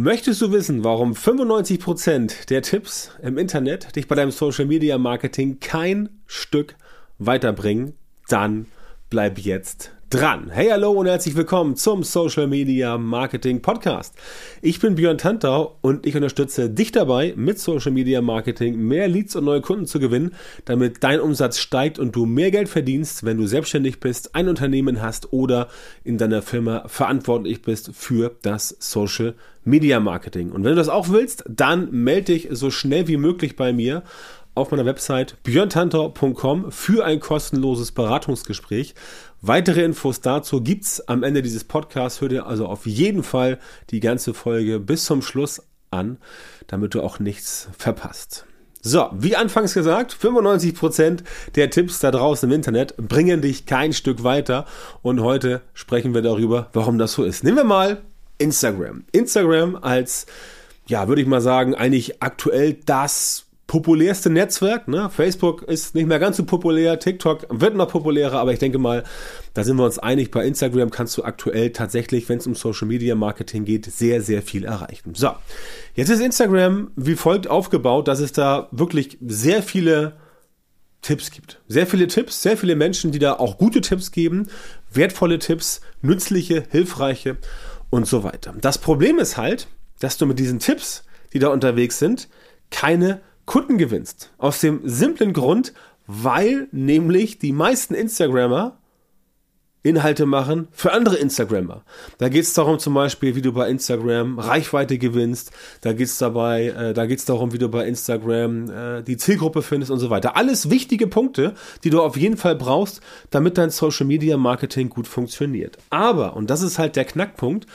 Möchtest du wissen, warum 95% der Tipps im Internet dich bei deinem Social Media Marketing kein Stück weiterbringen? Dann bleib jetzt dran. Hey, hallo und herzlich willkommen zum Social Media Marketing Podcast. Ich bin Björn Tantau und ich unterstütze dich dabei, mit Social Media Marketing mehr Leads und neue Kunden zu gewinnen, damit dein Umsatz steigt und du mehr Geld verdienst, wenn du selbstständig bist, ein Unternehmen hast oder in deiner Firma verantwortlich bist für das Social Media Marketing. Und wenn du das auch willst, dann melde dich so schnell wie möglich bei mir auf meiner Website björntantor.com für ein kostenloses Beratungsgespräch. Weitere Infos dazu gibt's am Ende dieses Podcasts. Hör dir also auf jeden Fall die ganze Folge bis zum Schluss an, damit du auch nichts verpasst. So, wie anfangs gesagt, 95% der Tipps da draußen im Internet bringen dich kein Stück weiter und heute sprechen wir darüber, warum das so ist. Nehmen wir mal Instagram. Instagram als, ja, würde ich mal sagen, eigentlich aktuell das populärste Netzwerk. Ne? Facebook ist nicht mehr ganz so populär, TikTok wird noch populärer, aber ich denke mal, da sind wir uns einig. Bei Instagram kannst du aktuell tatsächlich, wenn es um Social Media Marketing geht, sehr, sehr viel erreichen. So, jetzt ist Instagram wie folgt aufgebaut, dass es da wirklich sehr viele Tipps gibt. Sehr viele Tipps, sehr viele Menschen, die da auch gute Tipps geben, wertvolle Tipps, nützliche, hilfreiche und so weiter. Das Problem ist halt, dass du mit diesen Tipps, die da unterwegs sind, keine Kunden gewinnst. Aus dem simplen Grund, weil nämlich die meisten Instagrammer Inhalte machen für andere Instagrammer. Da geht es darum zum Beispiel, wie du bei Instagram Reichweite gewinnst. Da geht es dabei, äh, da geht es darum, wie du bei Instagram äh, die Zielgruppe findest und so weiter. Alles wichtige Punkte, die du auf jeden Fall brauchst, damit dein Social Media Marketing gut funktioniert. Aber, und das ist halt der Knackpunkt,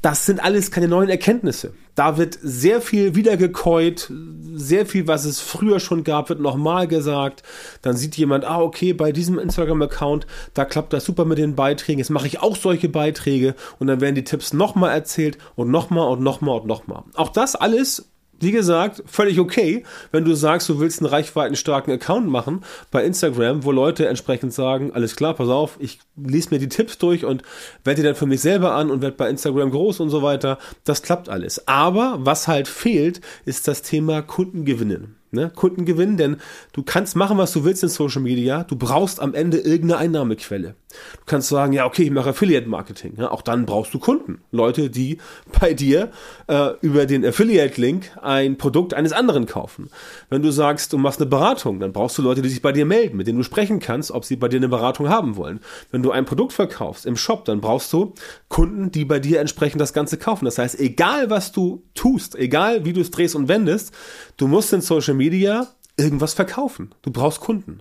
das sind alles keine neuen Erkenntnisse. Da wird sehr viel wiedergekäut, sehr viel, was es früher schon gab, wird nochmal gesagt. Dann sieht jemand, ah, okay, bei diesem Instagram-Account, da klappt das super mit den Beiträgen. Jetzt mache ich auch solche Beiträge und dann werden die Tipps nochmal erzählt und nochmal und nochmal und nochmal. Auch das alles wie gesagt, völlig okay, wenn du sagst, du willst einen reichweitenstarken Account machen bei Instagram, wo Leute entsprechend sagen, alles klar, pass auf, ich lese mir die Tipps durch und werde die dann für mich selber an und werde bei Instagram groß und so weiter. Das klappt alles. Aber was halt fehlt, ist das Thema Kundengewinnen ne, Kunden gewinnen, denn du kannst machen, was du willst in Social Media. Du brauchst am Ende irgendeine Einnahmequelle. Du kannst sagen, ja, okay, ich mache Affiliate Marketing. Ja, auch dann brauchst du Kunden. Leute, die bei dir äh, über den Affiliate-Link ein Produkt eines anderen kaufen. Wenn du sagst, du machst eine Beratung, dann brauchst du Leute, die sich bei dir melden, mit denen du sprechen kannst, ob sie bei dir eine Beratung haben wollen. Wenn du ein Produkt verkaufst im Shop, dann brauchst du Kunden, die bei dir entsprechend das Ganze kaufen. Das heißt, egal was du tust, egal wie du es drehst und wendest, du musst in Social Media irgendwas verkaufen. Du brauchst Kunden.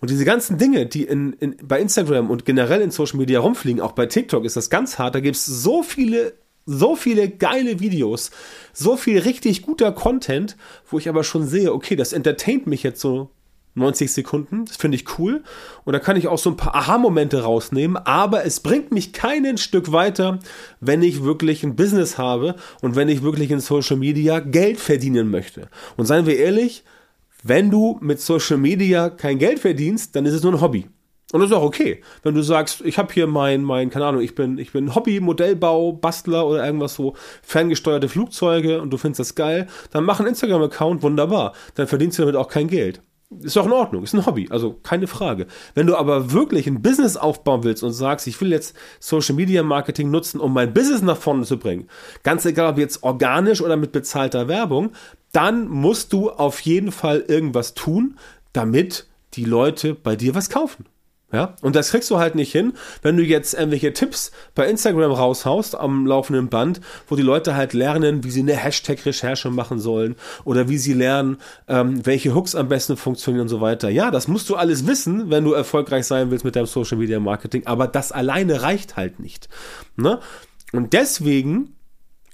Und diese ganzen Dinge, die in, in, bei Instagram und generell in Social Media rumfliegen, auch bei TikTok ist das ganz hart. Da gibt es so viele, so viele geile Videos, so viel richtig guter Content, wo ich aber schon sehe, okay, das entertaint mich jetzt so 90 Sekunden. Das finde ich cool. Und da kann ich auch so ein paar Aha-Momente rausnehmen. Aber es bringt mich kein Stück weiter, wenn ich wirklich ein Business habe und wenn ich wirklich in Social Media Geld verdienen möchte. Und seien wir ehrlich, wenn du mit Social Media kein Geld verdienst, dann ist es nur ein Hobby. Und das ist auch okay. Wenn du sagst, ich habe hier mein, mein, keine Ahnung, ich bin, ich bin Hobby, Modellbau, Bastler oder irgendwas so, ferngesteuerte Flugzeuge und du findest das geil, dann mach einen Instagram-Account, wunderbar. Dann verdienst du damit auch kein Geld. Ist auch in Ordnung, ist ein Hobby, also keine Frage. Wenn du aber wirklich ein Business aufbauen willst und sagst, ich will jetzt Social Media Marketing nutzen, um mein Business nach vorne zu bringen, ganz egal ob jetzt organisch oder mit bezahlter Werbung, dann musst du auf jeden Fall irgendwas tun, damit die Leute bei dir was kaufen. Ja, und das kriegst du halt nicht hin, wenn du jetzt irgendwelche Tipps bei Instagram raushaust am laufenden Band, wo die Leute halt lernen, wie sie eine Hashtag-Recherche machen sollen oder wie sie lernen, ähm, welche Hooks am besten funktionieren und so weiter. Ja, das musst du alles wissen, wenn du erfolgreich sein willst mit deinem Social Media Marketing, aber das alleine reicht halt nicht. Ne? Und deswegen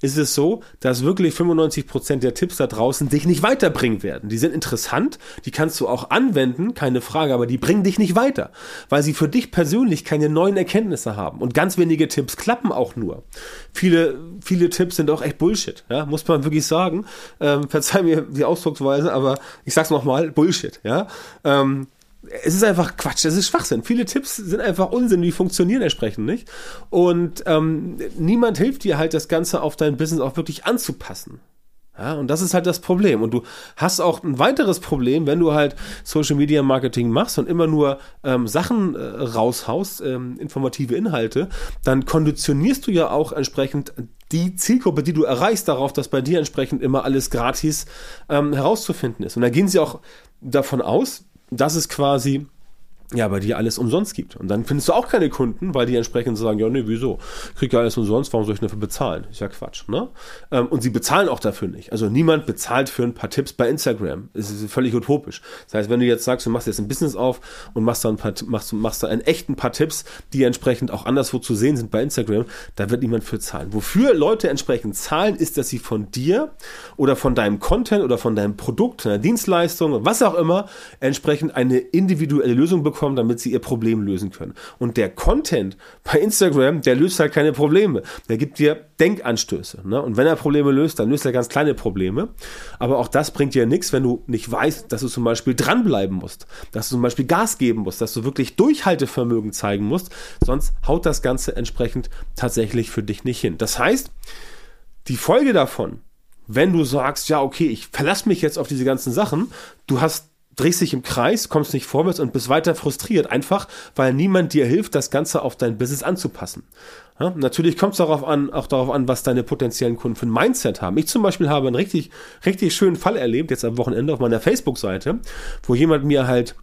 ist es so, dass wirklich 95% der Tipps da draußen dich nicht weiterbringen werden. Die sind interessant, die kannst du auch anwenden, keine Frage, aber die bringen dich nicht weiter, weil sie für dich persönlich keine neuen Erkenntnisse haben. Und ganz wenige Tipps klappen auch nur. Viele, viele Tipps sind auch echt Bullshit, ja, muss man wirklich sagen. Ähm, verzeih mir die Ausdrucksweise, aber ich sag's nochmal, Bullshit, ja. Ähm, es ist einfach Quatsch, es ist Schwachsinn. Viele Tipps sind einfach Unsinn, die funktionieren entsprechend nicht. Und ähm, niemand hilft dir halt, das Ganze auf dein Business auch wirklich anzupassen. Ja, und das ist halt das Problem. Und du hast auch ein weiteres Problem, wenn du halt Social Media Marketing machst und immer nur ähm, Sachen äh, raushaust, ähm, informative Inhalte, dann konditionierst du ja auch entsprechend die Zielgruppe, die du erreichst, darauf, dass bei dir entsprechend immer alles gratis ähm, herauszufinden ist. Und da gehen sie auch davon aus, dass es quasi ja, bei dir alles umsonst gibt. Und dann findest du auch keine Kunden, weil die entsprechend sagen, ja, nee, wieso? Krieg ja alles umsonst, warum soll ich dafür bezahlen? Ist ja Quatsch, ne? Ähm, und sie bezahlen auch dafür nicht. Also niemand bezahlt für ein paar Tipps bei Instagram. Es ist völlig utopisch. Das heißt, wenn du jetzt sagst, du machst jetzt ein Business auf und machst da ein paar, machst, machst da einen echten paar Tipps, die entsprechend auch anderswo zu sehen sind bei Instagram, da wird niemand für zahlen. Wofür Leute entsprechend zahlen, ist, dass sie von dir oder von deinem Content oder von deinem Produkt, deiner Dienstleistung, was auch immer, entsprechend eine individuelle Lösung bekommen bekommen, damit sie ihr Problem lösen können. Und der Content bei Instagram, der löst halt keine Probleme. Der gibt dir Denkanstöße. Ne? Und wenn er Probleme löst, dann löst er ganz kleine Probleme. Aber auch das bringt dir nichts, wenn du nicht weißt, dass du zum Beispiel dranbleiben musst, dass du zum Beispiel Gas geben musst, dass du wirklich Durchhaltevermögen zeigen musst. Sonst haut das Ganze entsprechend tatsächlich für dich nicht hin. Das heißt, die Folge davon, wenn du sagst, ja, okay, ich verlasse mich jetzt auf diese ganzen Sachen, du hast drehst dich im Kreis, kommst nicht vorwärts und bist weiter frustriert, einfach weil niemand dir hilft, das Ganze auf dein Business anzupassen. Ja, natürlich kommt es darauf an, auch darauf an, was deine potenziellen Kunden für ein Mindset haben. Ich zum Beispiel habe einen richtig, richtig schönen Fall erlebt, jetzt am Wochenende auf meiner Facebook-Seite, wo jemand mir halt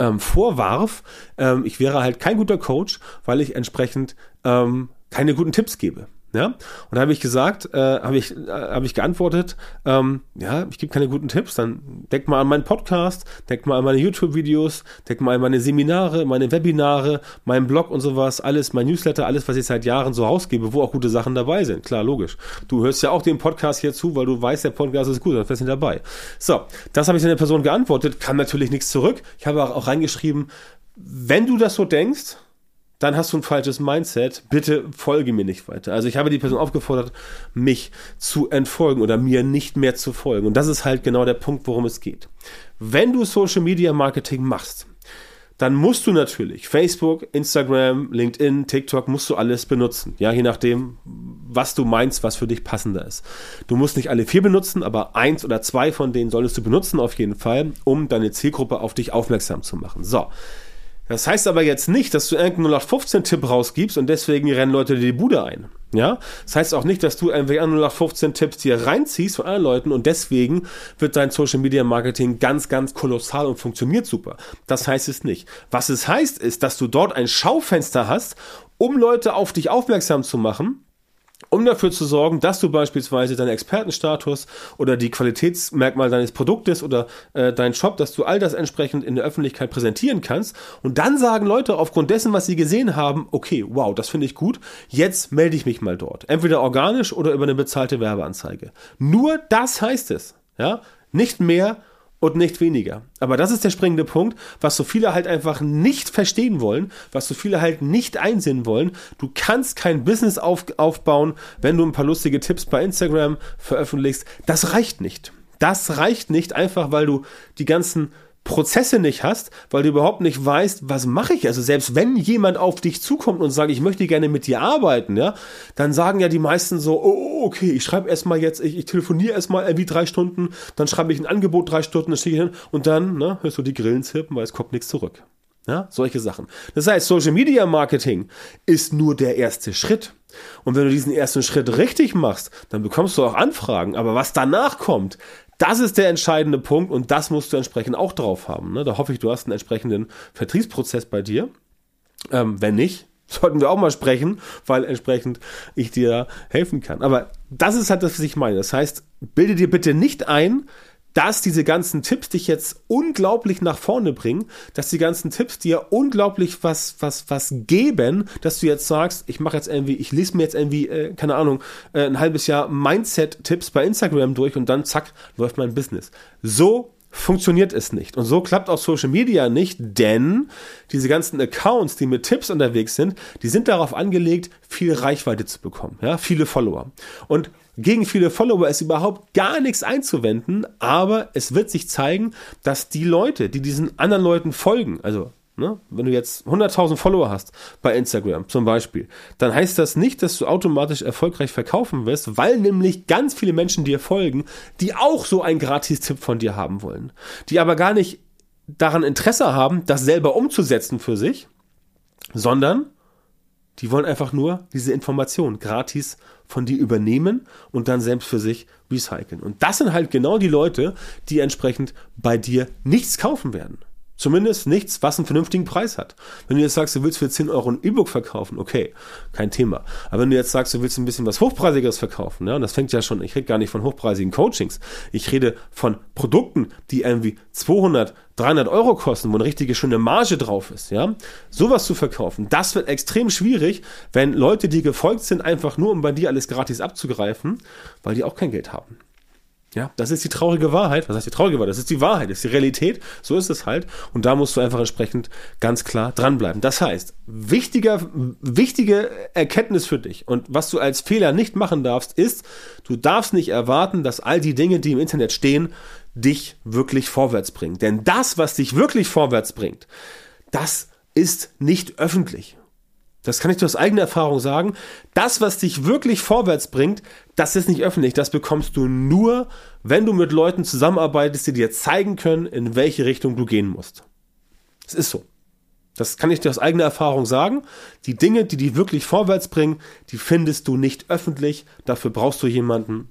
ähm, vorwarf, ähm, ich wäre halt kein guter Coach, weil ich entsprechend ähm, keine guten Tipps gebe. Ja, und da habe ich gesagt, äh, habe ich, äh, hab ich geantwortet, ähm, ja, ich gebe keine guten Tipps, dann denk mal an meinen Podcast, denk mal an meine YouTube-Videos, denk mal an meine Seminare, meine Webinare, meinen Blog und sowas, alles, mein Newsletter, alles, was ich seit Jahren so rausgebe, wo auch gute Sachen dabei sind. Klar, logisch. Du hörst ja auch den Podcast hier zu, weil du weißt, der Podcast ist gut, dann fährst du dabei. So, das habe ich an der Person geantwortet, kam natürlich nichts zurück. Ich habe auch reingeschrieben, wenn du das so denkst, dann hast du ein falsches Mindset. Bitte folge mir nicht weiter. Also ich habe die Person aufgefordert, mich zu entfolgen oder mir nicht mehr zu folgen. Und das ist halt genau der Punkt, worum es geht. Wenn du Social Media Marketing machst, dann musst du natürlich Facebook, Instagram, LinkedIn, TikTok, musst du alles benutzen. Ja, je nachdem, was du meinst, was für dich passender ist. Du musst nicht alle vier benutzen, aber eins oder zwei von denen solltest du benutzen auf jeden Fall, um deine Zielgruppe auf dich aufmerksam zu machen. So. Das heißt aber jetzt nicht, dass du irgendeinen 0815-Tipp rausgibst und deswegen rennen Leute dir die Bude ein. Ja, das heißt auch nicht, dass du irgendwelche 0815-Tipps hier reinziehst von anderen Leuten und deswegen wird dein Social Media Marketing ganz, ganz kolossal und funktioniert super. Das heißt es nicht. Was es heißt, ist, dass du dort ein Schaufenster hast, um Leute auf dich aufmerksam zu machen um dafür zu sorgen, dass du beispielsweise deinen Expertenstatus oder die Qualitätsmerkmal deines Produktes oder äh, deinen Shop, dass du all das entsprechend in der Öffentlichkeit präsentieren kannst. Und dann sagen Leute aufgrund dessen, was sie gesehen haben, okay, wow, das finde ich gut, jetzt melde ich mich mal dort. Entweder organisch oder über eine bezahlte Werbeanzeige. Nur das heißt es. Ja, nicht mehr und nicht weniger. Aber das ist der springende Punkt, was so viele halt einfach nicht verstehen wollen, was so viele halt nicht einsehen wollen. Du kannst kein Business auf, aufbauen, wenn du ein paar lustige Tipps bei Instagram veröffentlichst. Das reicht nicht. Das reicht nicht einfach, weil du die ganzen Prozesse nicht hast, weil du überhaupt nicht weißt, was mache ich. Also selbst wenn jemand auf dich zukommt und sagt, ich möchte gerne mit dir arbeiten, ja, dann sagen ja die meisten so, oh, okay, ich schreibe erstmal jetzt, ich, ich telefoniere erstmal irgendwie drei Stunden, dann schreibe ich ein Angebot drei Stunden, dann stehe ich hin und dann ne, hörst du die Grillen zirpen, weil es kommt nichts zurück. Ja, solche Sachen. Das heißt, Social Media Marketing ist nur der erste Schritt. Und wenn du diesen ersten Schritt richtig machst, dann bekommst du auch Anfragen. Aber was danach kommt, das ist der entscheidende Punkt und das musst du entsprechend auch drauf haben. Ne? Da hoffe ich, du hast einen entsprechenden Vertriebsprozess bei dir. Ähm, wenn nicht, sollten wir auch mal sprechen, weil entsprechend ich dir helfen kann. Aber das ist halt das, was ich meine. Das heißt, bilde dir bitte nicht ein, dass diese ganzen Tipps dich jetzt unglaublich nach vorne bringen, dass die ganzen Tipps dir unglaublich was, was, was geben, dass du jetzt sagst, ich mache jetzt irgendwie, ich lese mir jetzt irgendwie, äh, keine Ahnung, äh, ein halbes Jahr Mindset-Tipps bei Instagram durch und dann zack, läuft mein Business. So funktioniert es nicht. Und so klappt auch Social Media nicht, denn diese ganzen Accounts, die mit Tipps unterwegs sind, die sind darauf angelegt, viel Reichweite zu bekommen, ja, viele Follower. Und gegen viele Follower ist überhaupt gar nichts einzuwenden, aber es wird sich zeigen, dass die Leute, die diesen anderen Leuten folgen, also Ne? Wenn du jetzt 100.000 Follower hast bei Instagram zum Beispiel, dann heißt das nicht, dass du automatisch erfolgreich verkaufen wirst, weil nämlich ganz viele Menschen dir folgen, die auch so einen Gratis-Tipp von dir haben wollen, die aber gar nicht daran Interesse haben, das selber umzusetzen für sich, sondern die wollen einfach nur diese Information gratis von dir übernehmen und dann selbst für sich recyceln. Und das sind halt genau die Leute, die entsprechend bei dir nichts kaufen werden. Zumindest nichts, was einen vernünftigen Preis hat. Wenn du jetzt sagst, du willst für 10 Euro ein E-Book verkaufen, okay, kein Thema. Aber wenn du jetzt sagst, du willst ein bisschen was Hochpreisigeres verkaufen, ja, und das fängt ja schon, ich rede gar nicht von hochpreisigen Coachings, ich rede von Produkten, die irgendwie 200, 300 Euro kosten, wo eine richtige schöne Marge drauf ist, ja, sowas zu verkaufen, das wird extrem schwierig, wenn Leute, die gefolgt sind, einfach nur, um bei dir alles gratis abzugreifen, weil die auch kein Geld haben. Ja, das ist die traurige Wahrheit. Was heißt die traurige Wahrheit? Das ist die Wahrheit, das ist die Realität. So ist es halt. Und da musst du einfach entsprechend ganz klar dranbleiben. Das heißt, wichtiger, wichtige Erkenntnis für dich und was du als Fehler nicht machen darfst, ist, du darfst nicht erwarten, dass all die Dinge, die im Internet stehen, dich wirklich vorwärts bringen. Denn das, was dich wirklich vorwärts bringt, das ist nicht öffentlich. Das kann ich aus eigener Erfahrung sagen. Das, was dich wirklich vorwärts bringt, das ist nicht öffentlich. Das bekommst du nur, wenn du mit Leuten zusammenarbeitest, die dir zeigen können, in welche Richtung du gehen musst. Es ist so. Das kann ich dir aus eigener Erfahrung sagen. Die Dinge, die dich wirklich vorwärts bringen, die findest du nicht öffentlich. Dafür brauchst du jemanden,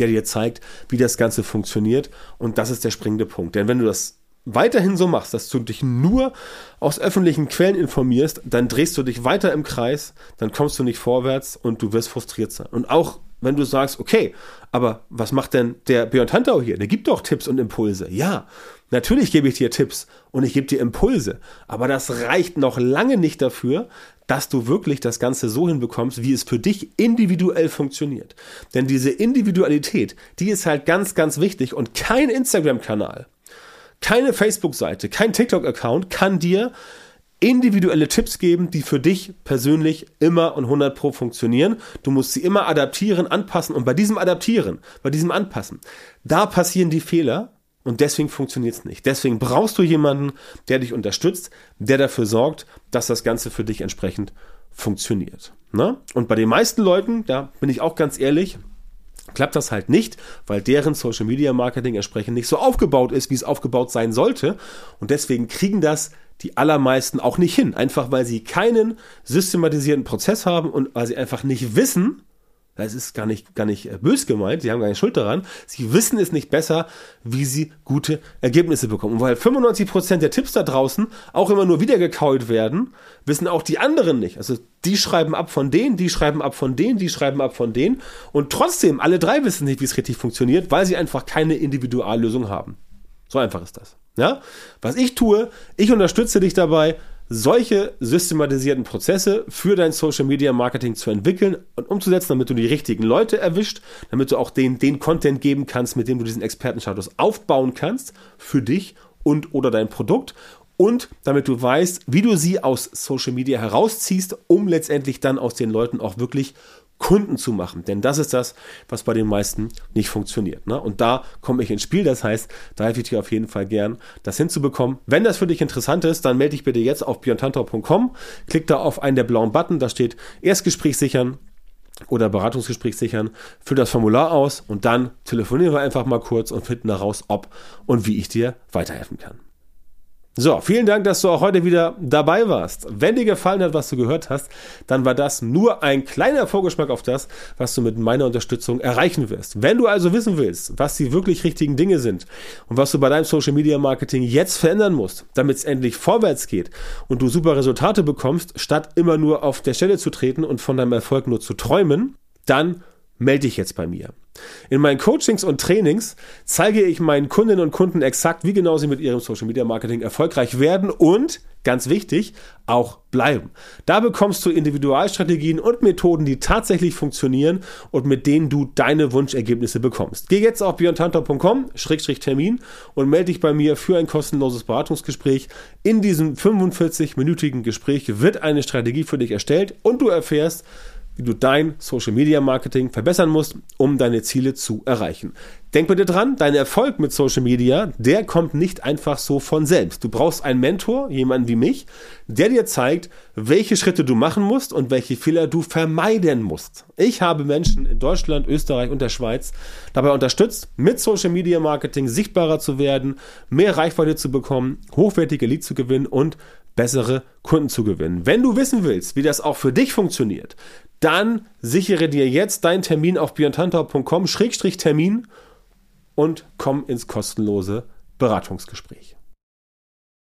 der dir zeigt, wie das Ganze funktioniert. Und das ist der springende Punkt. Denn wenn du das weiterhin so machst, dass du dich nur aus öffentlichen Quellen informierst, dann drehst du dich weiter im Kreis, dann kommst du nicht vorwärts und du wirst frustriert sein. Und auch wenn du sagst, okay, aber was macht denn der Björn Tantau hier? Der gibt doch Tipps und Impulse. Ja, natürlich gebe ich dir Tipps und ich gebe dir Impulse, aber das reicht noch lange nicht dafür, dass du wirklich das Ganze so hinbekommst, wie es für dich individuell funktioniert. Denn diese Individualität, die ist halt ganz, ganz wichtig und kein Instagram-Kanal keine Facebook-Seite, kein TikTok-Account kann dir individuelle Tipps geben, die für dich persönlich immer und 100 pro funktionieren. Du musst sie immer adaptieren, anpassen und bei diesem Adaptieren, bei diesem Anpassen, da passieren die Fehler und deswegen funktioniert es nicht. Deswegen brauchst du jemanden, der dich unterstützt, der dafür sorgt, dass das Ganze für dich entsprechend funktioniert. Ne? Und bei den meisten Leuten, da bin ich auch ganz ehrlich, klappt das halt nicht, weil deren Social Media Marketing entsprechend nicht so aufgebaut ist, wie es aufgebaut sein sollte. Und deswegen kriegen das die allermeisten auch nicht hin. Einfach weil sie keinen systematisierten Prozess haben und weil sie einfach nicht wissen, das ist gar nicht, gar nicht äh, bös gemeint, sie haben gar keine Schuld daran. Sie wissen es nicht besser, wie sie gute Ergebnisse bekommen. Und weil 95% der Tipps da draußen auch immer nur wiedergekaut werden, wissen auch die anderen nicht. Also die schreiben ab von denen, die schreiben ab von denen, die schreiben ab von denen. Und trotzdem, alle drei wissen nicht, wie es richtig funktioniert, weil sie einfach keine Individuallösung haben. So einfach ist das. Ja? Was ich tue, ich unterstütze dich dabei, solche systematisierten Prozesse für dein Social Media Marketing zu entwickeln und umzusetzen, damit du die richtigen Leute erwischt, damit du auch den, den Content geben kannst, mit dem du diesen Expertenstatus aufbauen kannst für dich und oder dein Produkt und damit du weißt, wie du sie aus Social Media herausziehst, um letztendlich dann aus den Leuten auch wirklich Kunden zu machen. Denn das ist das, was bei den meisten nicht funktioniert. Ne? Und da komme ich ins Spiel. Das heißt, da helfe ich dir auf jeden Fall gern, das hinzubekommen. Wenn das für dich interessant ist, dann melde dich bitte jetzt auf björntantau.com. Klick da auf einen der blauen Button. Da steht Erstgespräch sichern oder Beratungsgespräch sichern. Füll das Formular aus und dann telefonieren wir einfach mal kurz und finden heraus, ob und wie ich dir weiterhelfen kann. So, vielen Dank, dass du auch heute wieder dabei warst. Wenn dir gefallen hat, was du gehört hast, dann war das nur ein kleiner Vorgeschmack auf das, was du mit meiner Unterstützung erreichen wirst. Wenn du also wissen willst, was die wirklich richtigen Dinge sind und was du bei deinem Social Media Marketing jetzt verändern musst, damit es endlich vorwärts geht und du super Resultate bekommst, statt immer nur auf der Stelle zu treten und von deinem Erfolg nur zu träumen, dann melde dich jetzt bei mir. In meinen Coachings und Trainings zeige ich meinen Kundinnen und Kunden exakt, wie genau sie mit ihrem Social Media Marketing erfolgreich werden und ganz wichtig, auch bleiben. Da bekommst du Individualstrategien und Methoden, die tatsächlich funktionieren und mit denen du deine Wunschergebnisse bekommst. Geh jetzt auf björntantor.com-termin und melde dich bei mir für ein kostenloses Beratungsgespräch. In diesem 45-minütigen Gespräch wird eine Strategie für dich erstellt und du erfährst, wie du dein Social Media Marketing verbessern musst, um deine Ziele zu erreichen. Denk bitte dran, dein Erfolg mit Social Media, der kommt nicht einfach so von selbst. Du brauchst einen Mentor, jemanden wie mich, der dir zeigt, welche Schritte du machen musst und welche Fehler du vermeiden musst. Ich habe Menschen in Deutschland, Österreich und der Schweiz dabei unterstützt, mit Social Media Marketing sichtbarer zu werden, mehr Reichweite zu bekommen, hochwertige Leads zu gewinnen und bessere Kunden zu gewinnen. Wenn du wissen willst, wie das auch für dich funktioniert, dann sichere dir jetzt deinen Termin auf björntantau.com-termin und komm ins kostenlose Beratungsgespräch.